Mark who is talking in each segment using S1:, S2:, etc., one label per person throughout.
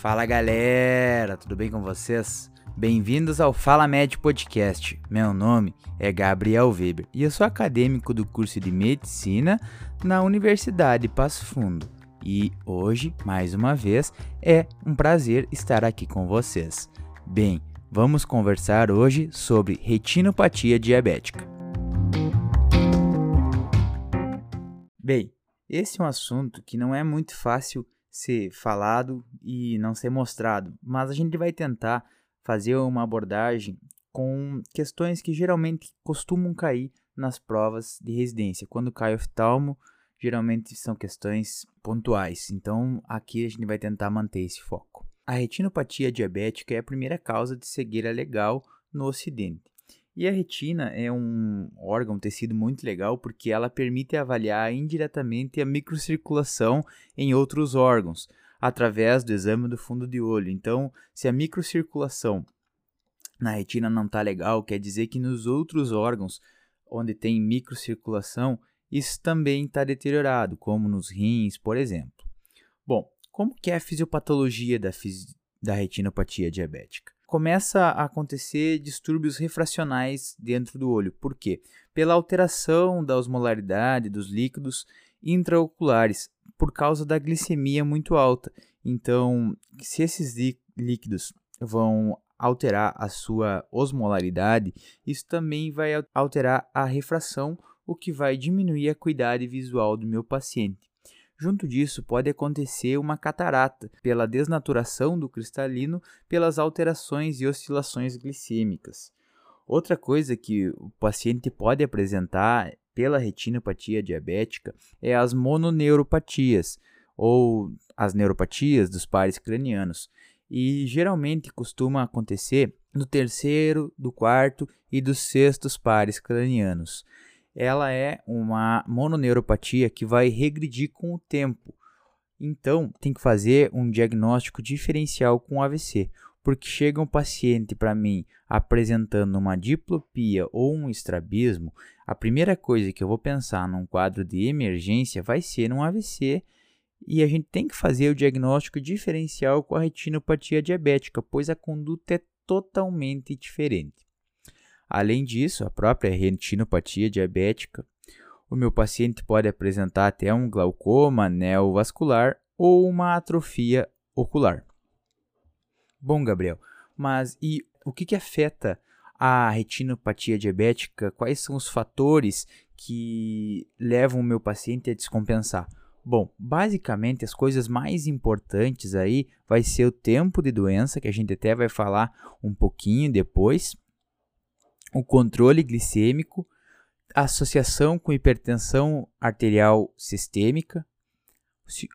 S1: Fala galera, tudo bem com vocês? Bem-vindos ao Fala Med Podcast. Meu nome é Gabriel Weber e eu sou acadêmico do curso de Medicina na Universidade Passo Fundo. E hoje, mais uma vez, é um prazer estar aqui com vocês. Bem, vamos conversar hoje sobre retinopatia diabética. Bem, esse é um assunto que não é muito fácil ser falado e não ser mostrado, mas a gente vai tentar fazer uma abordagem com questões que geralmente costumam cair nas provas de residência. Quando cai oftalmo, geralmente são questões pontuais. Então, aqui a gente vai tentar manter esse foco. A retinopatia diabética é a primeira causa de cegueira legal no Ocidente. E a retina é um órgão, um tecido muito legal porque ela permite avaliar indiretamente a microcirculação em outros órgãos através do exame do fundo de olho. Então, se a microcirculação na retina não está legal, quer dizer que nos outros órgãos onde tem microcirculação, isso também está deteriorado, como nos rins, por exemplo. Bom, como que é a fisiopatologia da, fisi da retinopatia diabética? Começa a acontecer distúrbios refracionais dentro do olho. Por quê? Pela alteração da osmolaridade dos líquidos intraoculares, por causa da glicemia muito alta. Então, se esses líquidos vão alterar a sua osmolaridade, isso também vai alterar a refração, o que vai diminuir a acuidade visual do meu paciente. Junto disso, pode acontecer uma catarata pela desnaturação do cristalino pelas alterações e oscilações glicêmicas. Outra coisa que o paciente pode apresentar pela retinopatia diabética é as mononeuropatias, ou as neuropatias dos pares cranianos, e geralmente costuma acontecer no terceiro, do quarto e dos sextos pares cranianos ela é uma mononeuropatia que vai regredir com o tempo. Então, tem que fazer um diagnóstico diferencial com AVC, porque chega um paciente para mim apresentando uma diplopia ou um estrabismo, a primeira coisa que eu vou pensar num quadro de emergência vai ser um AVC e a gente tem que fazer o diagnóstico diferencial com a retinopatia diabética, pois a conduta é totalmente diferente. Além disso, a própria retinopatia diabética, o meu paciente pode apresentar até um glaucoma neovascular ou uma atrofia ocular. Bom, Gabriel, mas e o que, que afeta a retinopatia diabética? Quais são os fatores que levam o meu paciente a descompensar? Bom, basicamente as coisas mais importantes aí vai ser o tempo de doença, que a gente até vai falar um pouquinho depois, o controle glicêmico, associação com hipertensão arterial sistêmica,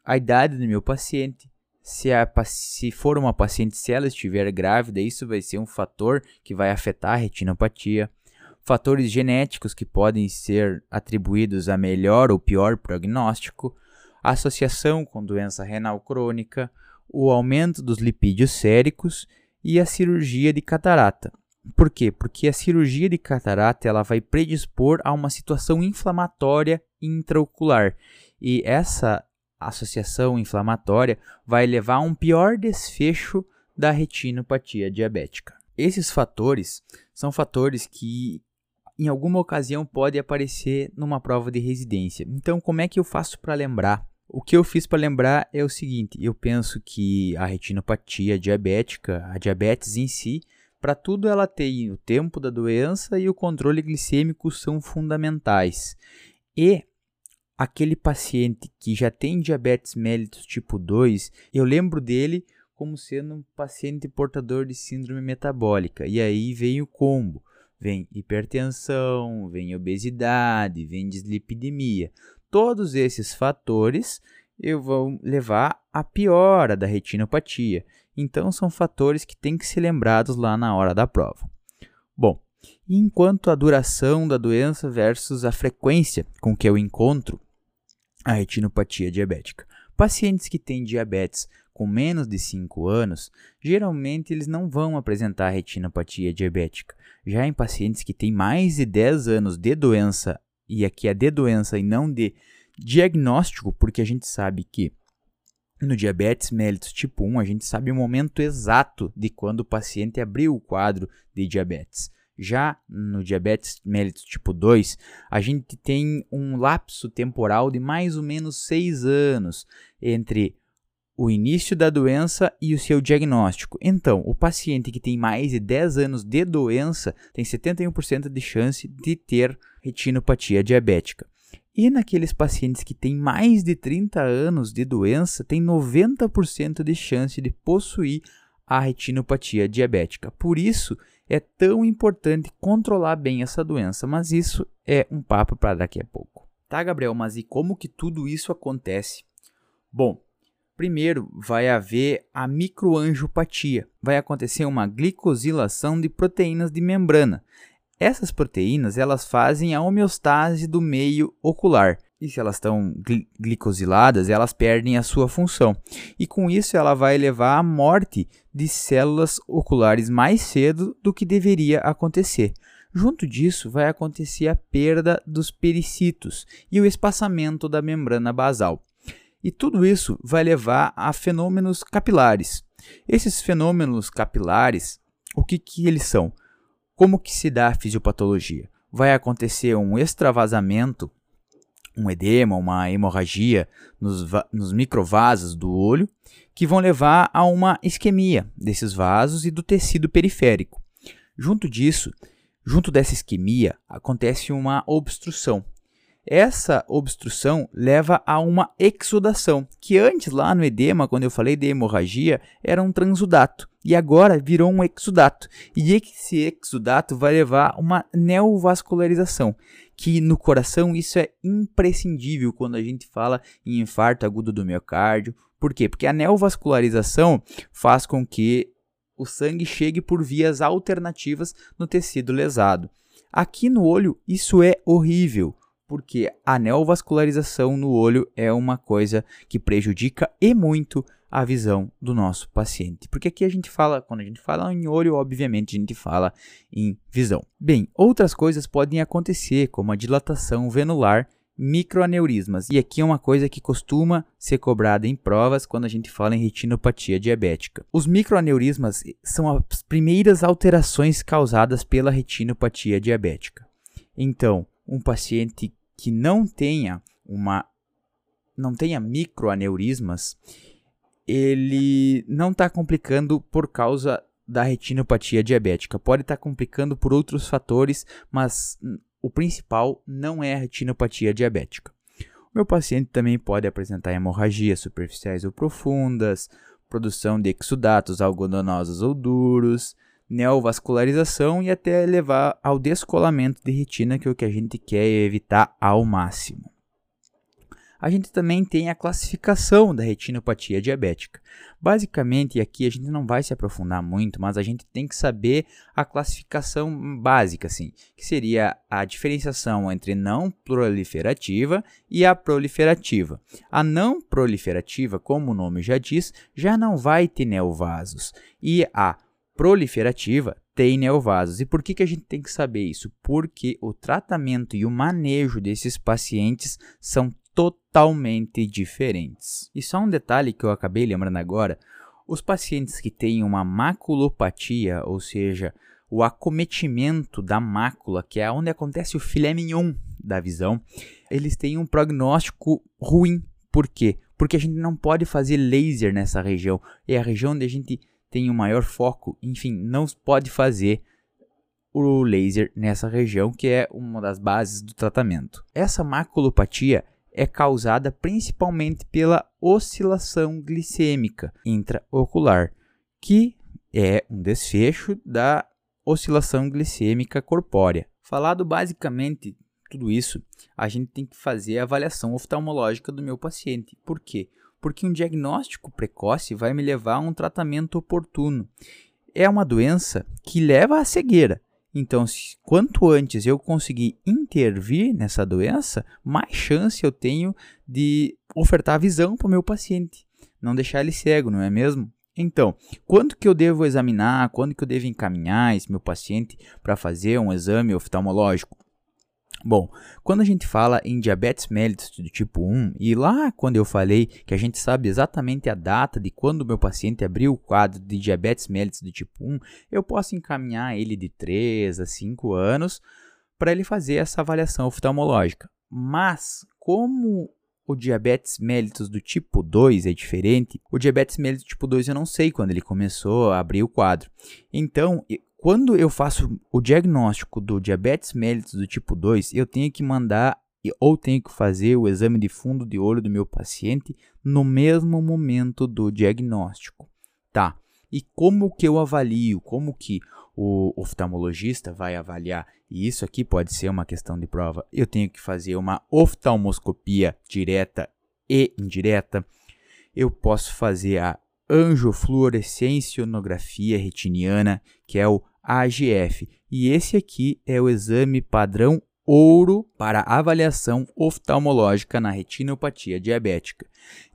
S1: a idade do meu paciente, se, a, se for uma paciente, se ela estiver grávida, isso vai ser um fator que vai afetar a retinopatia. Fatores genéticos que podem ser atribuídos a melhor ou pior prognóstico, associação com doença renal crônica, o aumento dos lipídios séricos e a cirurgia de catarata. Por quê? Porque a cirurgia de catarata ela vai predispor a uma situação inflamatória intraocular. E essa associação inflamatória vai levar a um pior desfecho da retinopatia diabética. Esses fatores são fatores que em alguma ocasião podem aparecer numa prova de residência. Então, como é que eu faço para lembrar? O que eu fiz para lembrar é o seguinte: eu penso que a retinopatia diabética, a diabetes em si, para tudo ela tem o tempo da doença e o controle glicêmico são fundamentais. E aquele paciente que já tem diabetes mellitus tipo 2, eu lembro dele como sendo um paciente portador de síndrome metabólica. E aí vem o combo. Vem hipertensão, vem obesidade, vem dislipidemia. Todos esses fatores eu vou levar à piora da retinopatia. Então são fatores que têm que ser lembrados lá na hora da prova. Bom, enquanto a duração da doença versus a frequência com que eu encontro a retinopatia diabética. Pacientes que têm diabetes com menos de 5 anos, geralmente eles não vão apresentar retinopatia diabética. Já em pacientes que têm mais de 10 anos de doença, e aqui é de doença e não de diagnóstico, porque a gente sabe que No diabetes mellitus tipo 1, a gente sabe o momento exato de quando o paciente abriu o quadro de diabetes. Já no diabetes mellitus tipo 2, a gente tem um lapso temporal de mais ou menos 6 anos entre o início da doença e o seu diagnóstico. Então, o paciente que tem mais de 10 anos de doença tem 71% de chance de ter retinopatia diabética. E naqueles pacientes que têm mais de 30 anos de doença, tem 90% de chance de possuir a retinopatia diabética. Por isso, é tão importante controlar bem essa doença, mas isso é um papo para daqui a pouco. Tá, Gabriel, mas e como que tudo isso acontece? Bom, primeiro vai haver a microangiopatia. Vai acontecer uma glicosilação de proteínas de membrana. Essas proteínas, elas fazem a homeostase do meio ocular. E se elas estão gl glicosiladas, elas perdem a sua função. E com isso ela vai levar à morte de células oculares mais cedo do que deveria acontecer. Junto disso, vai acontecer a perda dos pericitos e o espaçamento da membrana basal. E tudo isso vai levar a fenômenos capilares. Esses fenômenos capilares, o que, que eles são? Como que se dá a fisiopatologia? Vai acontecer um extravasamento um edema, uma hemorragia nos, nos microvasos do olho, que vão levar a uma isquemia desses vasos e do tecido periférico. Junto disso, junto dessa isquemia, acontece uma obstrução. Essa obstrução leva a uma exudação, que antes lá no edema, quando eu falei de hemorragia, era um transudato e agora virou um exudato. E esse exudato vai levar a uma neovascularização, que no coração isso é imprescindível quando a gente fala em infarto agudo do miocárdio. Por quê? Porque a neovascularização faz com que o sangue chegue por vias alternativas no tecido lesado. Aqui no olho, isso é horrível porque a neovascularização no olho é uma coisa que prejudica e muito a visão do nosso paciente. Porque aqui a gente fala, quando a gente fala em olho, obviamente a gente fala em visão. Bem, outras coisas podem acontecer, como a dilatação venular, microaneurismas. E aqui é uma coisa que costuma ser cobrada em provas quando a gente fala em retinopatia diabética. Os microaneurismas são as primeiras alterações causadas pela retinopatia diabética. Então, um paciente que não tenha uma não tenha microaneurismas, ele não está complicando por causa da retinopatia diabética. Pode estar tá complicando por outros fatores, mas o principal não é a retinopatia diabética. O meu paciente também pode apresentar hemorragias superficiais ou profundas, produção de exudatos algodonosos ou duros, neovascularização e até levar ao descolamento de retina, que é o que a gente quer evitar ao máximo. A gente também tem a classificação da retinopatia diabética. Basicamente, aqui a gente não vai se aprofundar muito, mas a gente tem que saber a classificação básica, assim, que seria a diferenciação entre não proliferativa e a proliferativa. A não proliferativa, como o nome já diz, já não vai ter neovasos, e a proliferativa tem neovasos. E por que, que a gente tem que saber isso? Porque o tratamento e o manejo desses pacientes são totalmente diferentes. E só um detalhe que eu acabei lembrando agora: os pacientes que têm uma maculopatia, ou seja, o acometimento da mácula, que é onde acontece o filé mignon da visão, eles têm um prognóstico ruim. Por quê? Porque a gente não pode fazer laser nessa região. É a região onde a gente tem um maior foco, enfim, não pode fazer o laser nessa região, que é uma das bases do tratamento. Essa maculopatia é causada principalmente pela oscilação glicêmica intraocular, que é um desfecho da oscilação glicêmica corpórea. Falado basicamente tudo isso, a gente tem que fazer a avaliação oftalmológica do meu paciente. Por quê? Porque um diagnóstico precoce vai me levar a um tratamento oportuno. É uma doença que leva à cegueira. Então, quanto antes eu conseguir intervir nessa doença, mais chance eu tenho de ofertar visão para o meu paciente, não deixar ele cego, não é mesmo? Então, quando que eu devo examinar, quando que eu devo encaminhar esse meu paciente para fazer um exame oftalmológico? Bom, quando a gente fala em diabetes mellitus do tipo 1, e lá quando eu falei que a gente sabe exatamente a data de quando o meu paciente abriu o quadro de diabetes mellitus do tipo 1, eu posso encaminhar ele de 3 a 5 anos para ele fazer essa avaliação oftalmológica. Mas, como o diabetes mellitus do tipo 2 é diferente, o diabetes mellitus do tipo 2 eu não sei quando ele começou a abrir o quadro. Então, quando eu faço o diagnóstico do diabetes mellitus do tipo 2, eu tenho que mandar ou tenho que fazer o exame de fundo de olho do meu paciente no mesmo momento do diagnóstico. Tá. E como que eu avalio? Como que o oftalmologista vai avaliar? E isso aqui pode ser uma questão de prova. Eu tenho que fazer uma oftalmoscopia direta e indireta. Eu posso fazer a angiofluorescensionografia retiniana, que é o AGF. E esse aqui é o exame padrão ouro para avaliação oftalmológica na retinopatia diabética.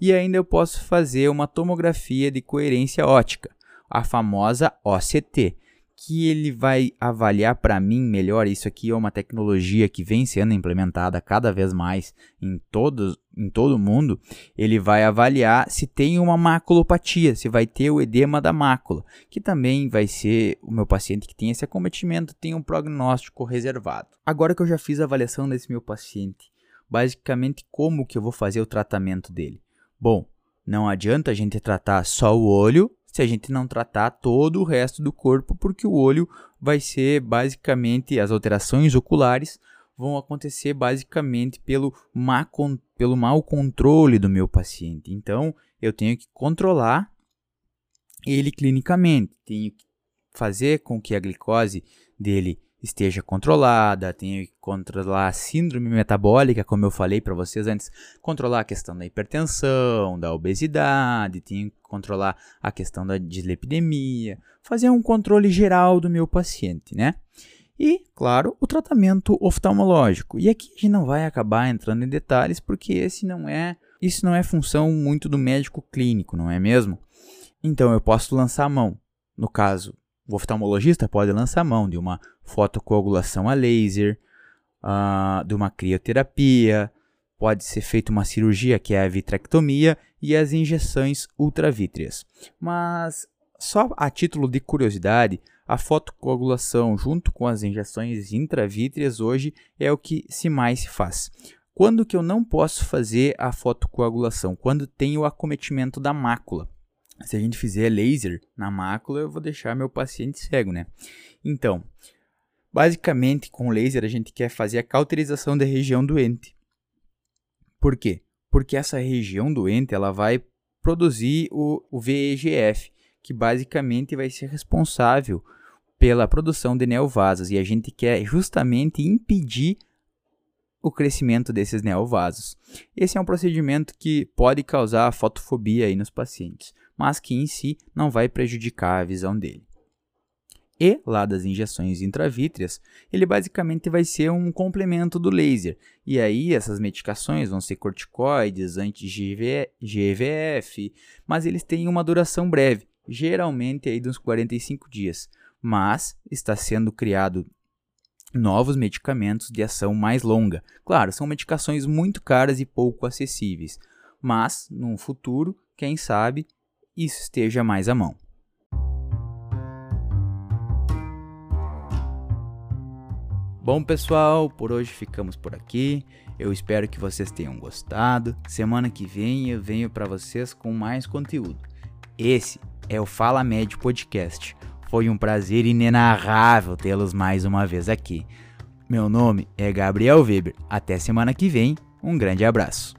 S1: E ainda eu posso fazer uma tomografia de coerência ótica, a famosa OCT, que ele vai avaliar para mim melhor. Isso aqui é uma tecnologia que vem sendo implementada cada vez mais em, todos, em todo mundo. Ele vai avaliar se tem uma maculopatia, se vai ter o edema da mácula, que também vai ser o meu paciente que tem esse acometimento, tem um prognóstico reservado. Agora que eu já fiz a avaliação desse meu paciente, basicamente como que eu vou fazer o tratamento dele? Bom, não adianta a gente tratar só o olho se a gente não tratar todo o resto do corpo, porque o olho vai ser basicamente as alterações oculares vão acontecer basicamente pelo, má, pelo mau controle do meu paciente. Então, eu tenho que controlar ele clinicamente, tenho que fazer com que a glicose dele esteja controlada, tenho que controlar a síndrome metabólica, como eu falei para vocês antes, controlar a questão da hipertensão, da obesidade, tenho que controlar a questão da dislipidemia, fazer um controle geral do meu paciente, né? E, claro, o tratamento oftalmológico. E aqui a gente não vai acabar entrando em detalhes porque esse não é, isso não é função muito do médico clínico, não é mesmo? Então eu posso lançar a mão. No caso, o oftalmologista pode lançar mão de uma fotocoagulação a laser, uh, de uma crioterapia, pode ser feita uma cirurgia que é a vitrectomia e as injeções ultravítreas. Mas só a título de curiosidade, a fotocoagulação junto com as injeções intravítreas hoje é o que se mais se faz. Quando que eu não posso fazer a fotocoagulação? Quando tem o acometimento da mácula se a gente fizer laser na mácula, eu vou deixar meu paciente cego, né? Então, basicamente, com laser a gente quer fazer a cauterização da região doente. Por quê? Porque essa região doente ela vai produzir o, o VEGF, que basicamente vai ser responsável pela produção de neovasos e a gente quer justamente impedir o crescimento desses neovasos. Esse é um procedimento que pode causar fotofobia aí nos pacientes mas que em si não vai prejudicar a visão dele. E, lá das injeções intravítreas, ele basicamente vai ser um complemento do laser. E aí essas medicações vão ser corticoides, anti-GVF, mas eles têm uma duração breve, geralmente aí de uns 45 dias. Mas está sendo criado novos medicamentos de ação mais longa. Claro, são medicações muito caras e pouco acessíveis, mas no futuro, quem sabe, isso esteja mais à mão. Bom, pessoal, por hoje ficamos por aqui. Eu espero que vocês tenham gostado. Semana que vem eu venho para vocês com mais conteúdo. Esse é o Fala Médio Podcast. Foi um prazer inenarrável tê-los mais uma vez aqui. Meu nome é Gabriel Weber. Até semana que vem. Um grande abraço.